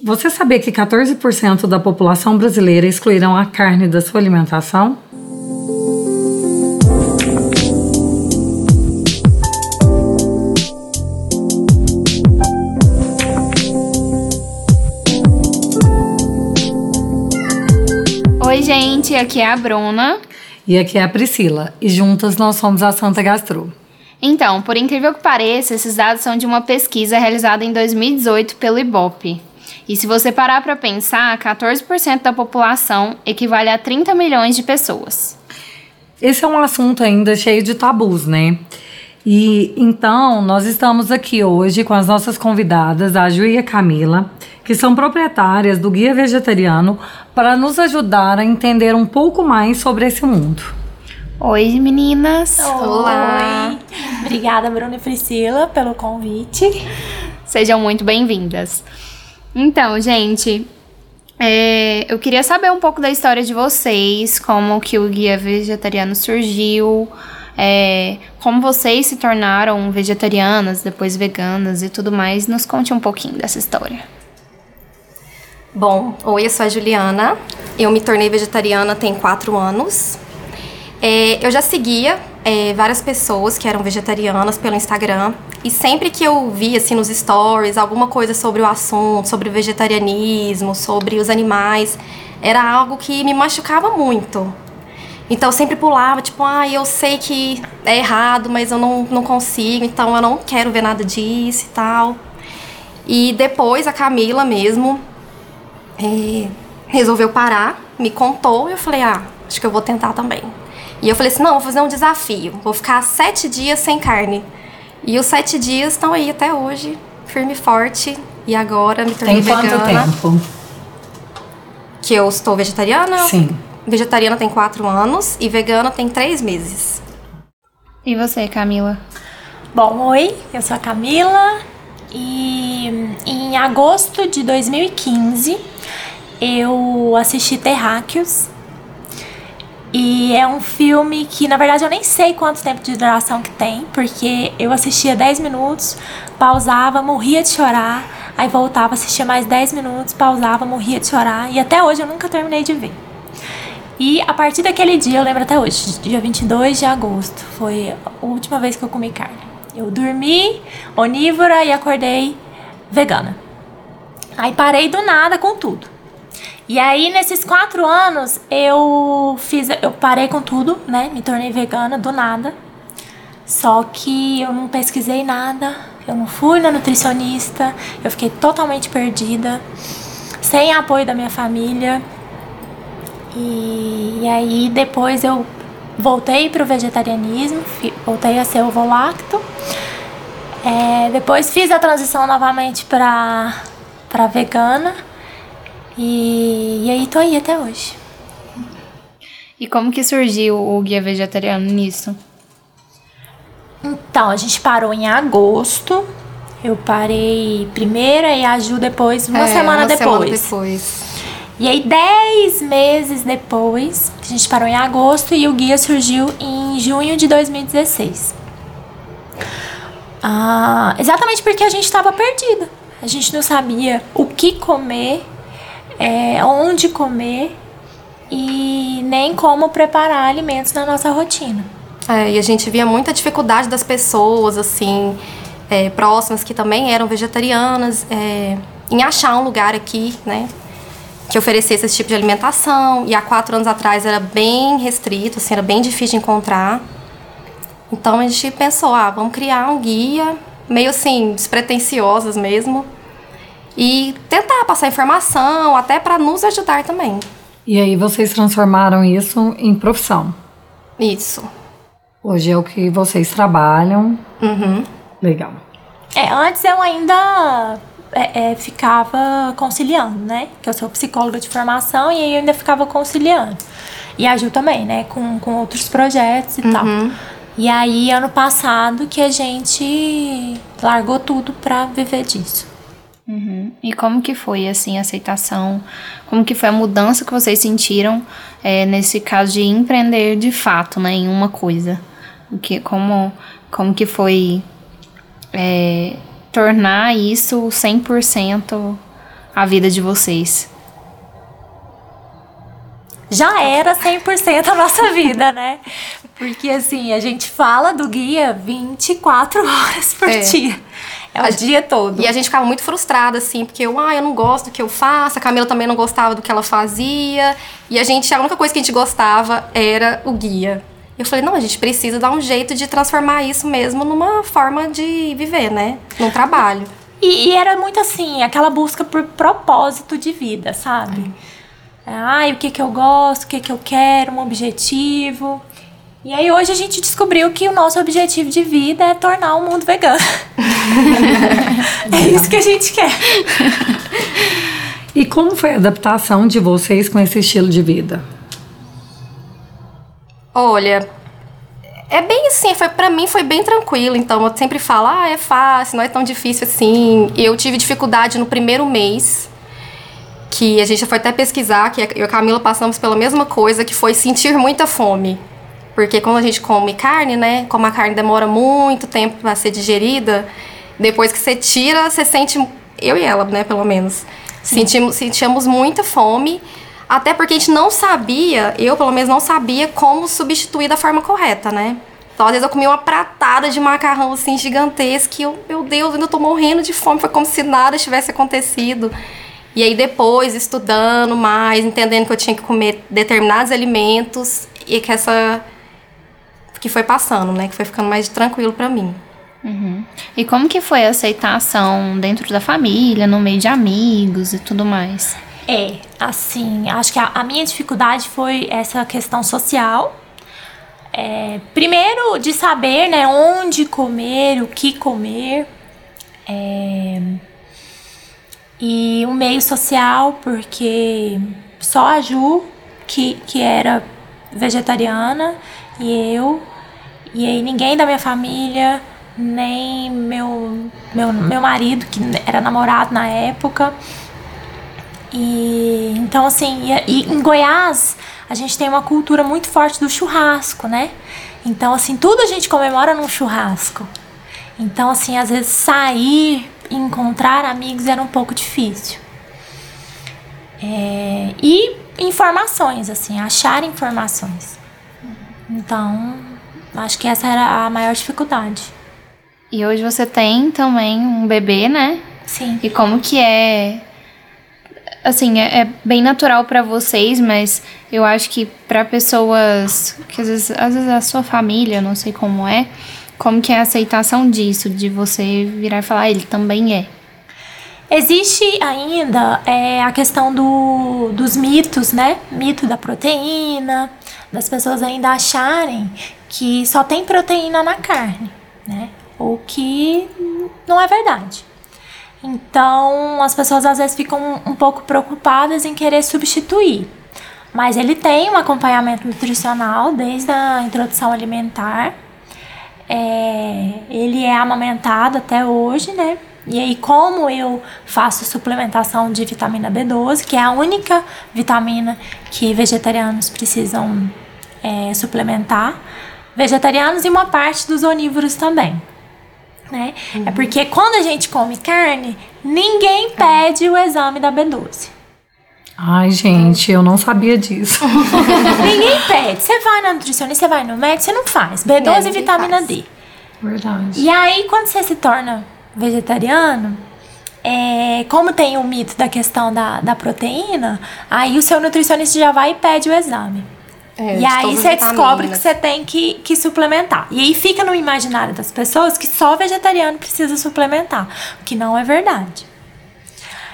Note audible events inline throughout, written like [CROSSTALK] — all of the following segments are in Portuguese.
Você sabia que 14% da população brasileira excluirão a carne da sua alimentação? Oi, gente, aqui é a Bruna. E aqui é a Priscila, e juntas nós somos a Santa Gastro. Então, por incrível que pareça, esses dados são de uma pesquisa realizada em 2018 pelo IBOP. E se você parar para pensar, 14% da população equivale a 30 milhões de pessoas. Esse é um assunto ainda cheio de tabus, né? E então nós estamos aqui hoje com as nossas convidadas, a Ju e a Camila, que são proprietárias do Guia Vegetariano, para nos ajudar a entender um pouco mais sobre esse mundo. Oi, meninas! Olá! Oi. Obrigada, Bruna e Priscila, pelo convite. Sejam muito bem-vindas. Então, gente, é, eu queria saber um pouco da história de vocês, como que o guia vegetariano surgiu, é, como vocês se tornaram vegetarianas, depois veganas e tudo mais. Nos conte um pouquinho dessa história. Bom, oi, eu sou a Juliana. Eu me tornei vegetariana tem quatro anos. É, eu já seguia é, várias pessoas que eram vegetarianas pelo Instagram e sempre que eu via assim nos stories alguma coisa sobre o assunto, sobre o vegetarianismo, sobre os animais, era algo que me machucava muito. Então eu sempre pulava, tipo, ah, eu sei que é errado, mas eu não, não consigo, então eu não quero ver nada disso e tal. E depois a Camila mesmo é, resolveu parar, me contou e eu falei, ah, acho que eu vou tentar também. E eu falei assim: não, vou fazer um desafio. Vou ficar sete dias sem carne. E os sete dias estão aí até hoje, firme e forte. E agora me tornei tem vegana. Tem quanto tempo? Que eu estou vegetariana? Sim. Vegetariana tem quatro anos e vegana tem três meses. E você, Camila? Bom, oi, eu sou a Camila e em agosto de 2015 eu assisti Terráqueos, e é um filme que, na verdade, eu nem sei quanto tempo de duração que tem, porque eu assistia 10 minutos, pausava, morria de chorar, aí voltava, assistia mais 10 minutos, pausava, morria de chorar, e até hoje eu nunca terminei de ver. E a partir daquele dia, eu lembro até hoje, dia 22 de agosto, foi a última vez que eu comi carne. Eu dormi onívora e acordei vegana. Aí parei do nada com tudo. E aí, nesses quatro anos, eu fiz. Eu parei com tudo, né? Me tornei vegana do nada. Só que eu não pesquisei nada, eu não fui na nutricionista, eu fiquei totalmente perdida, sem apoio da minha família. E, e aí depois eu voltei para o vegetarianismo, voltei a ser ovo lacto. É, depois fiz a transição novamente para vegana. E, e aí tô aí até hoje. E como que surgiu o guia vegetariano nisso? Então, a gente parou em agosto. Eu parei primeira e a Ju depois, uma é, semana uma depois. Semana depois. E aí, dez meses depois, a gente parou em agosto e o guia surgiu em junho de 2016. Ah, exatamente porque a gente estava perdida. A gente não sabia o que comer é, onde comer e nem como preparar alimentos na nossa rotina. É, e a gente via muita dificuldade das pessoas, assim, é, próximas que também eram vegetarianas, é, em achar um lugar aqui, né, que oferecesse esse tipo de alimentação. E há quatro anos atrás era bem restrito, assim, era bem difícil de encontrar. Então a gente pensou, ah, vamos criar um guia, meio assim, despretensiosas mesmo, e tentar passar informação, até para nos ajudar também. E aí vocês transformaram isso em profissão? Isso. Hoje é o que vocês trabalham. Uhum. Legal. É, antes eu ainda é, é, ficava conciliando, né? Que eu sou psicóloga de formação e aí eu ainda ficava conciliando. E a Ju também, né? Com, com outros projetos e uhum. tal. E aí, ano passado, que a gente largou tudo pra viver disso. Uhum. E como que foi, assim, a aceitação? Como que foi a mudança que vocês sentiram é, nesse caso de empreender de fato, né, em uma coisa? O que, como, como que foi é, tornar isso 100% a vida de vocês? Já era 100% a nossa vida, né? Porque assim, a gente fala do guia 24 horas por É. dia. É o A- dia todo. E a gente ficava muito frustrada, assim, porque eu, ah, eu não gosto do que eu faço, a Camila também não gostava do que ela fazia. E a gente, a única coisa que a gente gostava era o guia. Eu falei, não, a gente precisa dar um jeito de transformar isso mesmo numa forma de viver, né? Num trabalho. E, e era muito assim, aquela busca por propósito de vida, sabe? Ai, o que que eu gosto, o que que eu quero, um objetivo. E aí hoje a gente descobriu que o nosso objetivo de vida é tornar o mundo vegano. é isso que a gente quer. E como foi a adaptação de vocês com esse estilo de vida? Olha, é bem assim, foi para mim foi bem tranquilo, então eu sempre falo, ah, é fácil, não é tão difícil assim. Eu tive dificuldade no primeiro mês, que a gente já foi até pesquisar, que eu e a Camila passamos pela mesma coisa, que foi sentir muita fome. Porque quando a gente come carne, né, como a carne demora muito tempo para ser digerida, depois que você tira, você sente, eu e ela, né, pelo menos, sentimos, sentíamos muita fome, até porque a gente não sabia, eu pelo menos não sabia como substituir da forma correta, né? Então, às vezes eu comia uma pratada de macarrão assim gigantesca e eu, meu Deus, eu ainda tô morrendo de fome, foi como se nada tivesse acontecido. E aí depois, estudando mais, entendendo que eu tinha que comer determinados alimentos e que essa que foi passando, né, que foi ficando mais tranquilo pra mim. E como que foi a aceitação dentro da família, no meio de amigos e tudo mais? É, assim, acho que a, a minha dificuldade foi essa questão social. É, primeiro, de saber, né, onde comer, o que comer. É, e o meio social, porque só a Ju, que, que era vegetariana, e eu, e aí ninguém da minha família, nem meu, meu, meu marido, que era namorado na época. E então assim, e, e em Goiás a gente tem uma cultura muito forte do churrasco, né? Então assim, tudo a gente comemora num churrasco. Então assim, às vezes sair, encontrar amigos era um pouco difícil. É, e informações, assim, achar informações. Então, acho que essa era a maior dificuldade. E hoje você tem também um bebê, né? Sim. E como que é assim, é, é bem natural pra vocês, mas eu acho que pra pessoas que às vezes, às vezes a sua família, não sei como é, como que é a aceitação disso, de você virar e falar, "Ah, ele também é. Existe ainda é, a questão do, dos mitos, né? Mito da proteína, das pessoas ainda acharem que só tem proteína na carne, né? O que não é verdade. Então, as pessoas às vezes ficam um pouco preocupadas em querer substituir. Mas ele tem um acompanhamento nutricional desde a introdução alimentar. É, ele é amamentado até hoje, né? E aí, como eu faço suplementação de vitamina B12, que é a única vitamina que vegetarianos precisam é, suplementar, vegetarianos e uma parte dos onívoros também. Né? É porque quando a gente come carne, ninguém pede o exame da B12. Ai, gente, eu não sabia disso. [LAUGHS] [LAUGHS] ninguém pede. Você vai na nutricionista, você vai no médico, você não faz. B12 É, e vitamina faz. D. Verdade. E aí, quando você se torna vegetariano, é, como tem o mito da questão da, da proteína, aí o seu nutricionista já vai e pede o exame. É, e aí você descobre que você tem que, que suplementar. E aí fica no imaginário das pessoas que só vegetariano precisa suplementar, o que não é verdade.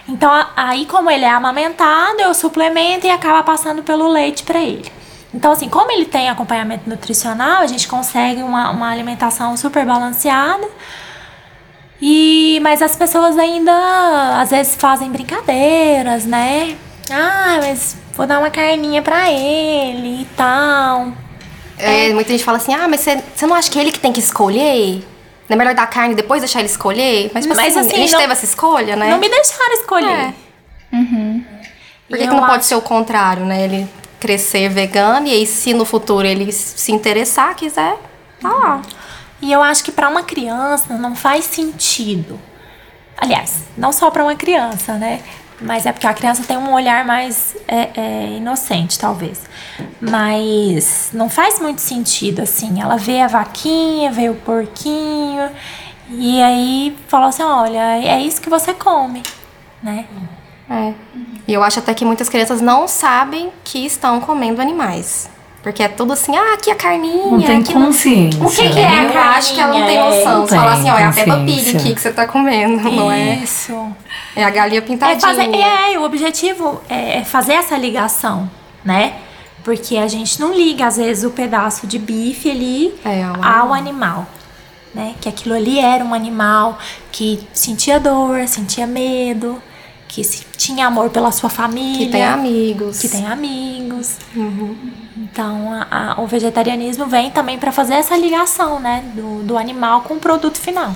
Então, aí como ele é amamentado, eu suplemento e acaba passando pelo leite para ele. Então, assim, como ele tem acompanhamento nutricional, a gente consegue uma, uma alimentação super balanceada. E, mas as pessoas ainda às vezes fazem brincadeiras, né? Ah, mas vou dar uma carninha pra ele e tal. É, muita gente fala assim, ah, mas você você não acha que é ele que tem que escolher? Não é melhor dar carne e depois deixar ele escolher? Mas, tipo Mas, assim, assim, a gente não- teve essa escolha, né? Não me deixaram escolher. É. Por que, que não pode acho- ser o contrário, né? Ele crescer vegano e aí se no futuro ele se interessar, quiser, tá lá. E eu acho que pra uma criança não faz sentido. Aliás, não só pra uma criança, né? Mas é porque a criança tem um olhar mais é, é, inocente, talvez. Mas não faz muito sentido, assim. Ela vê a vaquinha, vê o porquinho, e aí fala assim: olha, é isso que você come, né? É. E eu acho até que muitas crianças não sabem que estão comendo animais. Porque é tudo assim, ah, aqui a carninha. Não tem aqui consciência. O que, que é? a Eu acho que ela não tem carninha? noção. Não Você fala assim, ó, é a Peppa Pig aqui que você tá comendo, não é? Isso. É a galinha É, pintadinha. fazer, é, o objetivo é é fazer essa ligação, né? Porque a gente não liga, às vezes, o pedaço de bife ali É, ao ao animal. Né? Que aquilo ali era um animal que sentia dor, sentia medo, que se- tinha amor pela sua família. Que tem amigos. que tem amigos. Então, a- a- o vegetarianismo vem também para fazer essa ligação, né? Do, do animal com o produto final.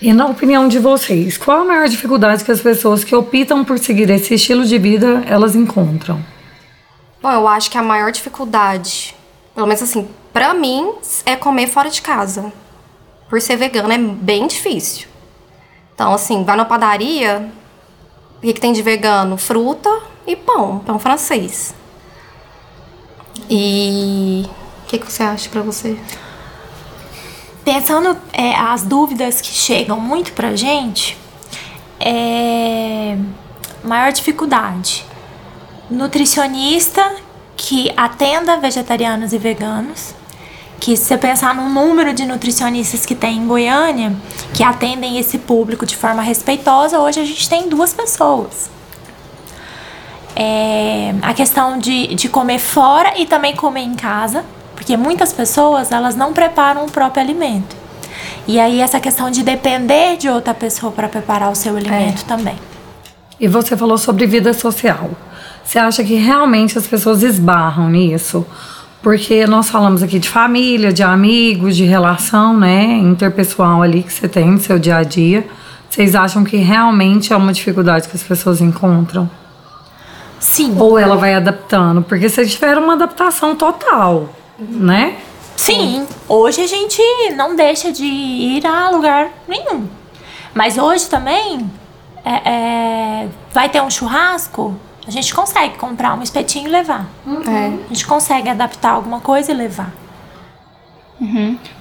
E na opinião de vocês, qual a maior dificuldade que as pessoas que optam por seguir esse estilo de vida elas encontram? Bom, eu acho que a maior dificuldade, pelo menos assim, pra mim, é comer fora de casa. Por ser vegana é bem difícil. Então, assim, vai na padaria, o que, que tem de vegano? Fruta e pão, pão francês. E o que, que você acha pra você? Pensando é, as dúvidas que chegam muito pra gente, é maior dificuldade. Nutricionista que atenda vegetarianos e veganos. Que se você pensar no número de nutricionistas que tem em Goiânia, que atendem esse público de forma respeitosa, hoje a gente tem duas pessoas. É, a questão de, de comer fora e também comer em casa, porque muitas pessoas elas não preparam o próprio alimento. E aí essa questão de depender de outra pessoa para preparar o seu alimento também. E você falou sobre vida social. Você acha que realmente as pessoas esbarram nisso? Porque nós falamos aqui de família, de amigos, de relação, né, interpessoal ali que você tem no seu dia a dia. Vocês acham que realmente é uma dificuldade que as pessoas encontram? Sim. Ou ela vai adaptando? Porque vocês tiveram uma adaptação total, né? Sim, hoje a gente não deixa de ir a lugar nenhum. Mas hoje também é, é, vai ter um churrasco, a gente consegue comprar um espetinho e levar. É. A gente consegue adaptar alguma coisa e levar.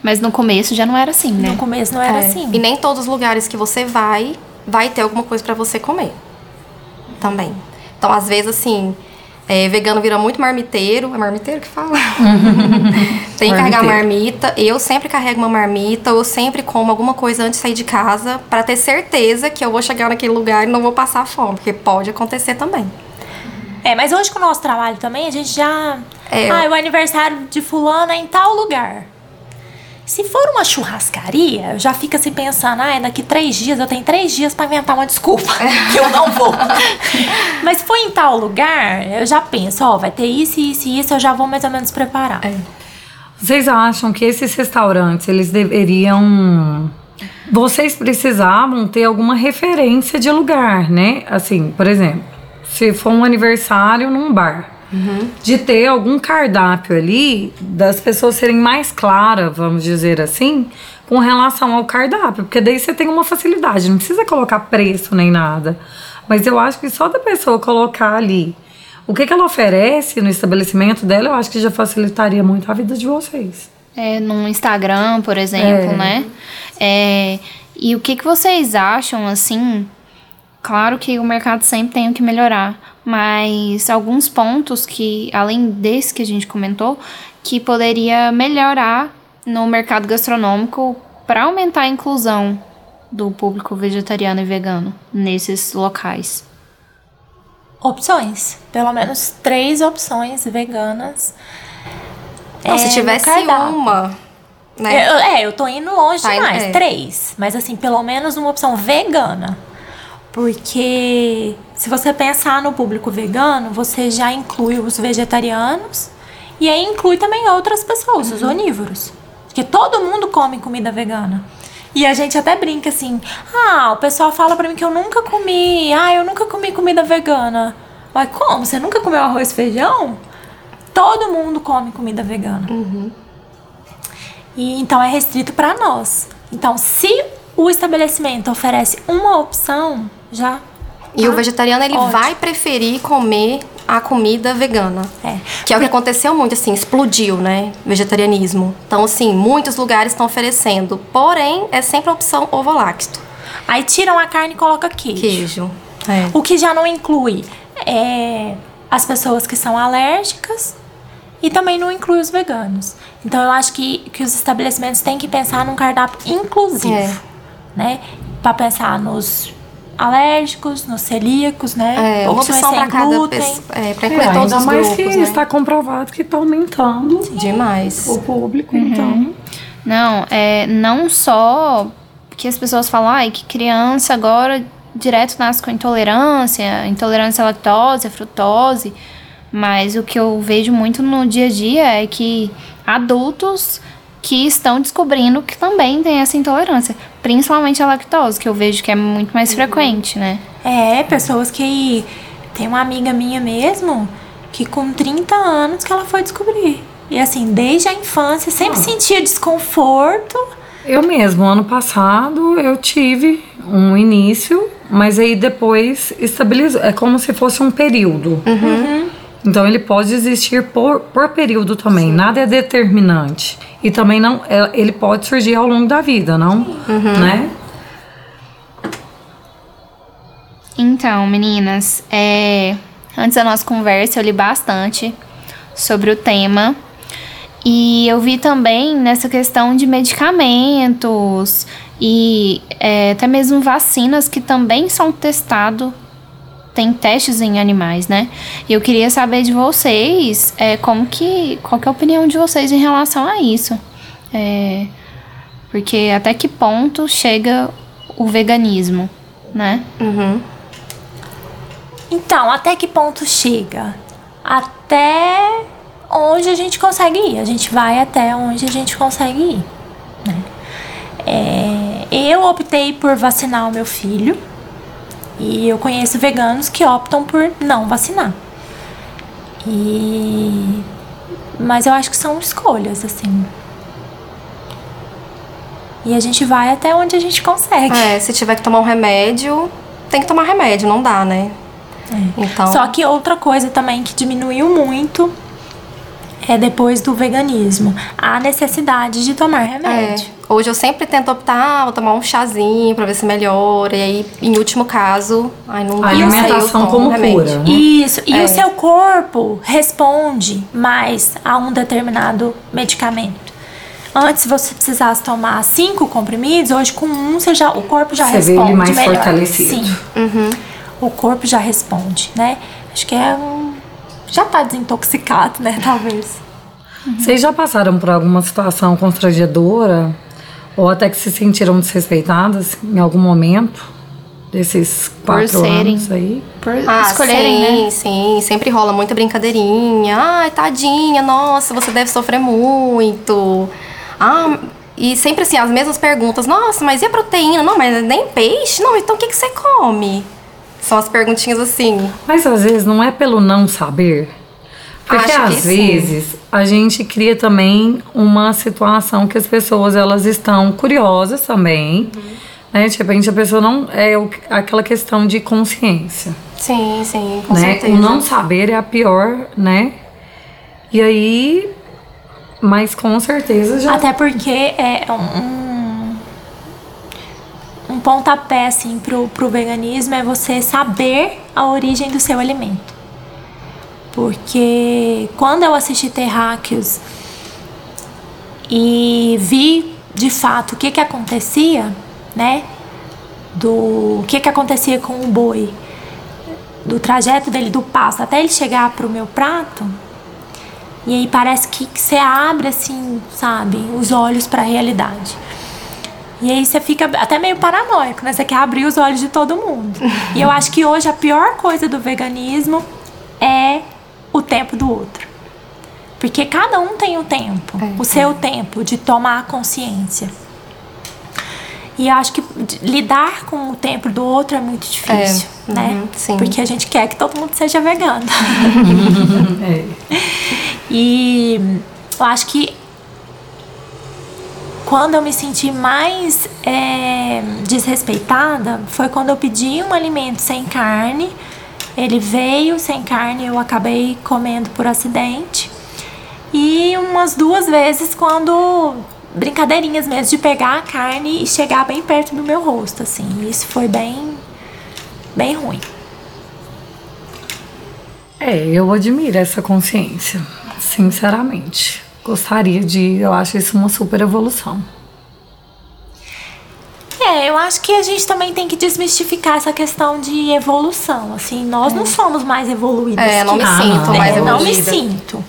Mas no começo já não era assim, né? No começo não era É. assim. E nem todos os lugares que você vai, vai ter alguma coisa pra você comer. Também. Então, às vezes, assim, é, vegano vira muito marmiteiro. É marmiteiro que fala? [LAUGHS] Tem que carregar marmita. Eu sempre carrego uma marmita. Eu sempre como alguma coisa antes de sair de casa. Pra ter certeza que eu vou chegar naquele lugar e não vou passar fome. Porque pode acontecer também. É, mas hoje com o nosso trabalho também, a gente já. É. Ah, o aniversário de fulano é em tal lugar. Se for uma churrascaria, já fico assim pensando, ah, daqui três dias, eu tenho três dias pra inventar uma desculpa, [LAUGHS] que eu não vou. [LAUGHS] Mas se for em tal lugar, eu já penso, ó, vai ter isso, isso e isso, eu já vou mais ou menos preparar. Vocês acham que esses restaurantes, eles deveriam... Vocês precisavam ter alguma referência de lugar, né? Assim, por exemplo, se for um aniversário num bar, de ter algum cardápio ali, das pessoas serem mais claras, vamos dizer assim, com relação ao cardápio. Porque daí você tem uma facilidade, não precisa colocar preço nem nada. Mas eu acho que só da pessoa colocar ali o que, que ela oferece no estabelecimento dela, eu acho que já facilitaria muito a vida de vocês. É, no Instagram, por exemplo, É. né? É, e o que, que vocês acham, assim? Claro que o mercado sempre tem o que melhorar, mas alguns pontos que, além desse que a gente comentou, que poderia melhorar no mercado gastronômico para aumentar a inclusão do público vegetariano e vegano nesses locais. Opções. Pelo menos três opções veganas. Então, é, se tivesse uma, né? Eu- é, eu tô indo longe Tá demais. é. Três. Mas assim, pelo menos uma opção vegana. Porque se você pensar no público vegano, você já inclui os vegetarianos e aí inclui também outras pessoas, Uhum. os onívoros. Porque todo mundo come comida vegana. E a gente até brinca assim: ah, o pessoal fala pra mim que eu nunca comi, ah, eu nunca comi comida vegana. Mas como? Você nunca comeu arroz e feijão? Todo mundo come comida vegana. E então é restrito para nós. Então, se o estabelecimento oferece uma opção, já E o vegetariano, ele Ótimo. vai preferir comer a comida vegana. É. Que é o que aconteceu muito, assim, explodiu, né? Vegetarianismo. Então, assim, muitos lugares estão oferecendo. Porém, é sempre a opção ovo-lacto. Aí tiram a carne e colocam queijo. Queijo. É. O que já não inclui é, as pessoas que são alérgicas e também não inclui os veganos. Então eu acho que, que os estabelecimentos têm que pensar num cardápio inclusivo, É. né? Pra pensar nos alérgicos, nos celíacos, né? É, Opções opção para cada glúten. pessoa. É, pra É, incluir todos ainda os mais grupos, que né? está comprovado que está aumentando Demais. o público, então. Não, é não só que as pessoas falam, ai, que criança agora direto nasce com intolerância, intolerância à lactose, à frutose, mas o que eu vejo muito no dia a dia é que adultos que estão descobrindo que também tem essa intolerância, principalmente a lactose, que eu vejo que é muito mais frequente, né? É, pessoas que. Tem uma amiga minha mesmo que com 30 anos que ela foi descobrir. E assim, desde a infância sempre sentia desconforto. Eu mesmo, ano passado, eu tive um início, mas aí depois estabilizou. É como se fosse um período. Então ele pode existir por, por período também, nada é determinante. E também não, é- ele pode surgir ao longo da vida, não? Né? Então, meninas, é, antes da nossa conversa eu li bastante sobre o tema e eu vi também nessa questão de medicamentos e é, até mesmo vacinas que também são testados, tem testes em animais, né? E eu queria saber de vocês é, como que, qual que é a opinião de vocês em relação a isso, É, porque até que ponto chega o veganismo, né? Uhum. Então, até que ponto chega? Até onde a gente consegue ir. A gente vai até onde a gente consegue ir. né? É, eu optei por vacinar o meu filho. E eu conheço veganos que optam por não vacinar. E. Mas eu acho que são escolhas, assim. E a gente vai até onde a gente consegue. É, se tiver que tomar um remédio, tem que tomar remédio, não dá, né? Então, Só que outra coisa também que diminuiu muito é depois do veganismo, a necessidade de tomar é, remédio. hoje eu sempre tento optar, vou tomar um chazinho pra ver se melhora. E aí, em último caso, ai, não. A alimentação tomo como remédio. cura. né? Isso, e É. o seu corpo responde mais a um determinado medicamento. Antes, se você precisasse tomar cinco comprimidos, hoje com um você já, o corpo já Você vê responde ele mais melhor. fortalecido. Sim, o corpo já responde, né? Acho que é um... Já tá desintoxicado, né? [LAUGHS] Talvez. Vocês já passaram por alguma situação constrangedora ou até que se sentiram desrespeitadas em algum momento desses quatro serem. anos aí? Por Ah, escolherem, sim, né? sim. Sempre rola muita brincadeirinha. Ai, tadinha, nossa, você deve sofrer muito. Ah, e sempre assim, as mesmas perguntas. Nossa, mas e a proteína? Não, mas nem peixe? Não, então o que, que você come? São as perguntinhas assim. Mas às vezes não é pelo não saber. Porque Acho que às sim. vezes a gente cria também uma situação que as pessoas elas estão curiosas também. Né? De repente a pessoa não. É aquela questão de consciência. Sim, sim, com né? certeza. O não saber é a pior, né? E aí. Mas com certeza já. Até porque é um pontapé, assim, pro, pro veganismo é você saber a origem do seu alimento. Porque quando eu assisti Terráqueos e vi de fato o que que acontecia, né? Do o que que acontecia com o boi, do trajeto dele do pasto até ele chegar pro meu prato, e aí parece que você abre assim, sabe, os olhos para a realidade. E aí você fica até meio paranoico, né? Você quer abrir os olhos de todo mundo. E eu acho que hoje a pior coisa do veganismo é o tempo do outro. Porque cada um tem o tempo, o seu tempo de tomar consciência. E eu acho que lidar com o tempo do outro é muito difícil, É, né? uhum, sim. Porque a gente quer que todo mundo seja vegano. [LAUGHS] É. E eu acho que quando eu me senti mais é, desrespeitada foi quando eu pedi um alimento sem carne. Ele veio sem carne, eu acabei comendo por acidente. E umas duas vezes quando brincadeirinhas mesmo de pegar a carne e chegar bem perto do meu rosto, assim. Isso foi bem bem ruim. É, eu admiro essa consciência, sinceramente. Gostaria de, eu acho isso uma super evolução. É, eu acho que a gente também tem que desmistificar essa questão de evolução. Assim, nós não somos mais evoluídos. É, não me que- sinto né? mais Não me evoluída. sinto.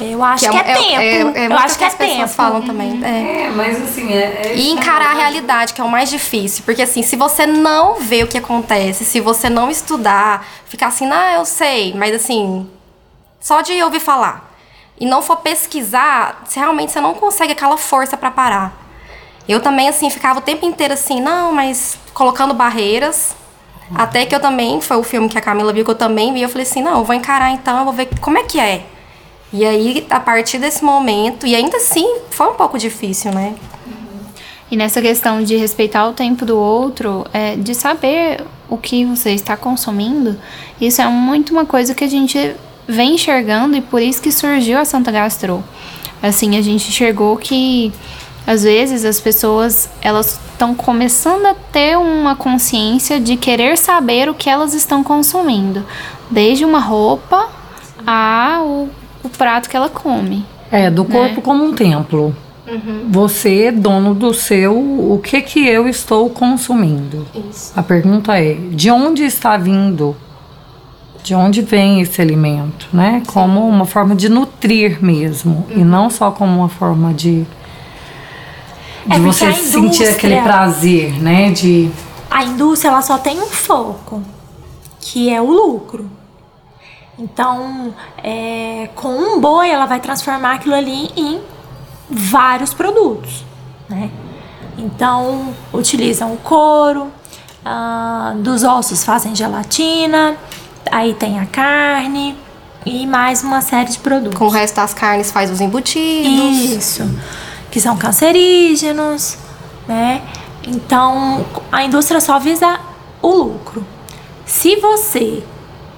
Eu acho Que que é, tempo. é, eu muito acho que é as pessoas tempo. falam também. É. É, mas assim, é. E encarar a realidade, que é o mais difícil. Porque assim, se você não vê o que acontece, se você não estudar, ficar assim, ah, eu sei, mas assim, só de ouvir falar. E não for pesquisar, se realmente você não consegue aquela força pra parar. Eu também, assim, ficava o tempo inteiro assim, não, mas colocando barreiras. Até que eu também, foi o filme que a Camila viu que eu também vi, eu falei assim, não, eu vou encarar então, eu vou ver como é que é. E aí, a partir desse momento, e ainda assim, foi um pouco difícil, né? E nessa questão de respeitar o tempo do outro, é, de saber o que você está consumindo, isso é muito uma coisa que a gente vem enxergando e por isso que surgiu a Santa Gastro. Assim, a gente enxergou que às vezes as pessoas elas estão começando a ter uma consciência de querer saber o que elas estão consumindo, desde uma roupa a o, o prato que ela come. É, do corpo como um templo. Você é dono do seu, o que que eu estou consumindo? Isso. A pergunta é, de onde está vindo? De onde vem esse alimento, né? Como uma forma de nutrir mesmo, e não só como uma forma de de É você sentir aquele prazer, né? De A indústria ela só tem um foco, que é o lucro. Então, é, com um boi, ela vai transformar aquilo ali em vários produtos, né? Então, utilizam o couro, ah, dos ossos fazem gelatina, aí tem a carne e mais uma série de produtos. Com o resto das carnes faz os embutidos. Isso. Que são cancerígenos, né? Então, a indústria só visa o lucro. Se você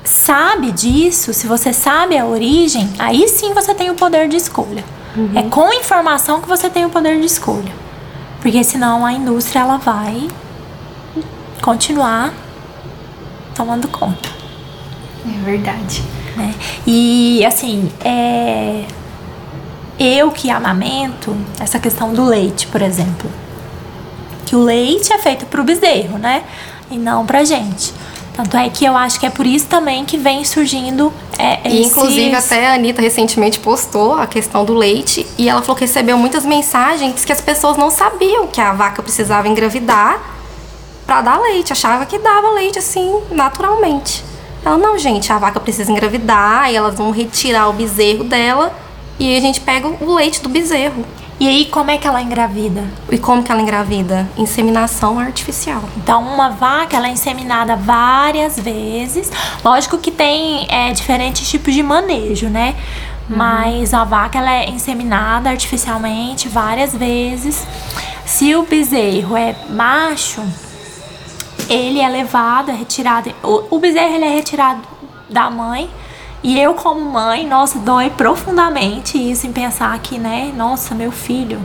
sabe disso, se você sabe a origem, aí sim você tem o poder de escolha. É com informação que você tem o poder de escolha. Porque senão a indústria ela vai continuar tomando conta É verdade. né? E assim, é... eu que amamento, essa questão do leite, por exemplo. Que o leite é feito pro bezerro, né? E não pra gente. Tanto é que eu acho que é por isso também que vem surgindo é, E esses- inclusive até a Anitta recentemente postou a questão do leite e ela falou que recebeu muitas mensagens que as pessoas não sabiam que a vaca precisava engravidar pra dar leite, achava que dava leite assim naturalmente. Ela não, gente, a vaca precisa engravidar e elas vão retirar o bezerro dela e aí a gente pega o leite do bezerro. E aí, como é que ela engravida? E como que ela engravida? Inseminação artificial. Então, uma vaca ela é inseminada várias vezes. Lógico que tem é, diferentes tipos de manejo, né? Mas a vaca ela é inseminada artificialmente várias vezes. Se o bezerro é macho, ele é levado, é retirado. O, o bezerro ele é retirado da mãe. E eu, como mãe, nossa, dói profundamente isso em pensar que, né, nossa, meu filho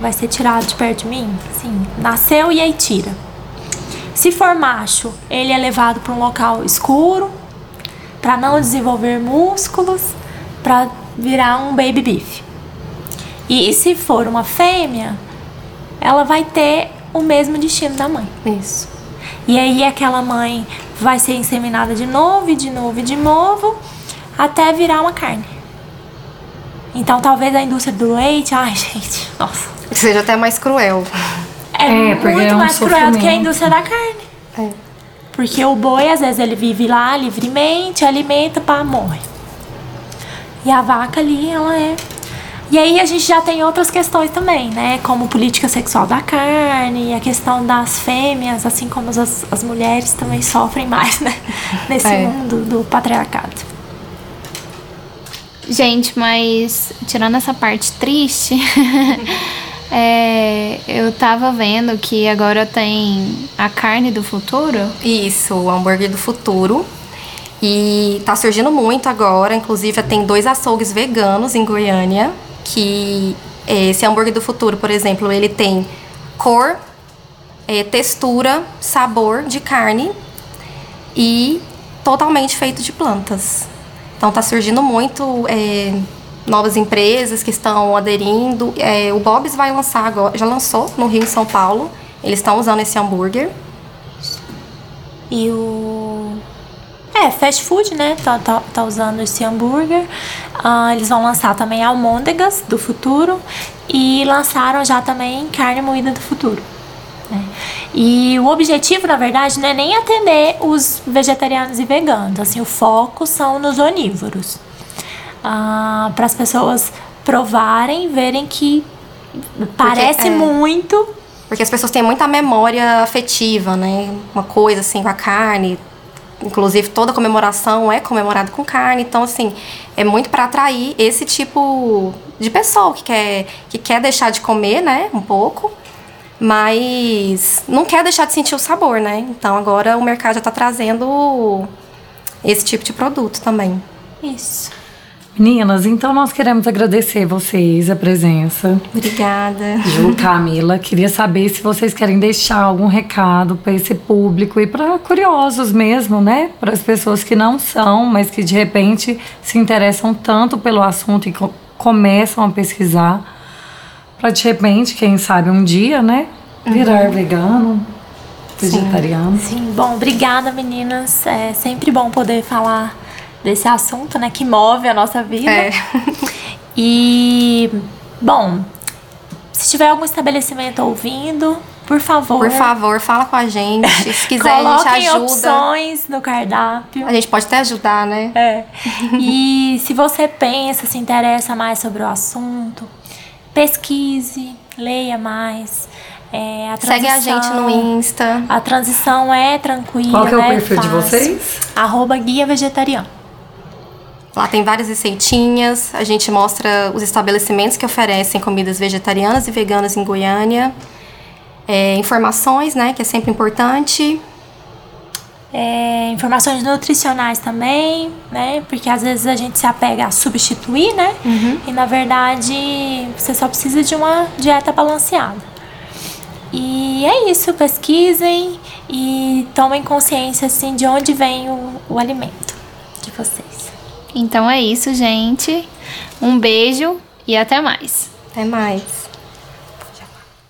vai ser tirado de perto de mim? Sim, nasceu e aí tira. Se for macho, ele é levado para um local escuro para não desenvolver músculos, para virar um baby beef. E se for uma fêmea, ela vai ter o mesmo destino da mãe. Isso. E aí aquela mãe vai ser inseminada de novo, e de novo, e de novo, até virar uma carne. Então talvez a indústria do leite, ai [LAUGHS] gente, nossa, Que seja até mais cruel. é, É, porque muito é um mais cruel do que a sofrimento. indústria da carne. É. Porque o boi, às vezes, ele vive lá livremente, alimenta, pá, morre. E a vaca ali, ela é. E aí a gente já tem outras questões também, né? Como política sexual da carne, e a questão das fêmeas, assim como as, as mulheres também sofrem mais, né? [LAUGHS] Nesse É. mundo do patriarcado. Gente, mas tirando essa parte triste, [LAUGHS] é, eu tava vendo que agora tem a carne do futuro. Isso, o hambúrguer do futuro. E tá surgindo muito agora, inclusive tem dois açougues veganos em Goiânia, que esse hambúrguer do futuro, por exemplo, ele tem cor, é, textura, sabor de carne e totalmente feito de plantas. Então tá surgindo muito é, novas empresas que estão aderindo. É, o Bob's vai lançar agora, já lançou no Rio e São Paulo. Eles estão usando esse hambúrguer. E o. É, fast food, né? Tá, tá, tá usando esse hambúrguer. Ah, eles vão lançar também almôndegas do futuro. E lançaram já também carne moída do futuro. né? E o objetivo, na verdade, não é nem atender os vegetarianos e veganos. Assim, o foco são nos onívoros. para as pessoas provarem, verem que parece é. muito Porque as pessoas têm muita memória afetiva, né? Uma coisa assim com a carne. Inclusive, toda comemoração é comemorada com carne. Então, assim, é muito para atrair esse tipo de pessoa que quer, que quer deixar de comer, né? Um pouco. Mas não quer deixar de sentir o sabor, né? Então, agora o mercado já tá trazendo esse tipo de produto também. isso. Meninas, então nós queremos agradecer vocês a presença. Obrigada. Ju, Camila, queria saber se vocês querem deixar algum recado para esse público e para curiosos mesmo, né? Para as pessoas que não são, mas que de repente se interessam tanto pelo assunto e co- começam a pesquisar, para de repente, quem sabe um dia, né, virar vegano, vegetariano. Sim, bom, obrigada meninas. É sempre bom poder falar desse assunto, né, que move a nossa vida. É. E, bom, se tiver algum estabelecimento ouvindo, por favor, Por favor, fala com a gente. Se quiser, a gente ajuda. opções no cardápio. A gente pode até ajudar, né? É. E [LAUGHS] se você pensa, se interessa mais sobre o assunto, pesquise, leia mais. É, a Segue a gente no Insta. A transição é tranquila. Qual que é o né? perfil de vocês? Arroba guia vegetariano. Lá tem várias receitinhas. A gente mostra os estabelecimentos que oferecem comidas vegetarianas e veganas em Goiânia. É, informações, né? Que é sempre importante. É, informações nutricionais também, né? Porque às vezes a gente se apega a substituir, né? E na verdade você só precisa de uma dieta balanceada. E é isso, pesquisem e tomem consciência assim de onde vem o, o alimento de vocês. Então é isso, gente. Um beijo e até mais. Até mais.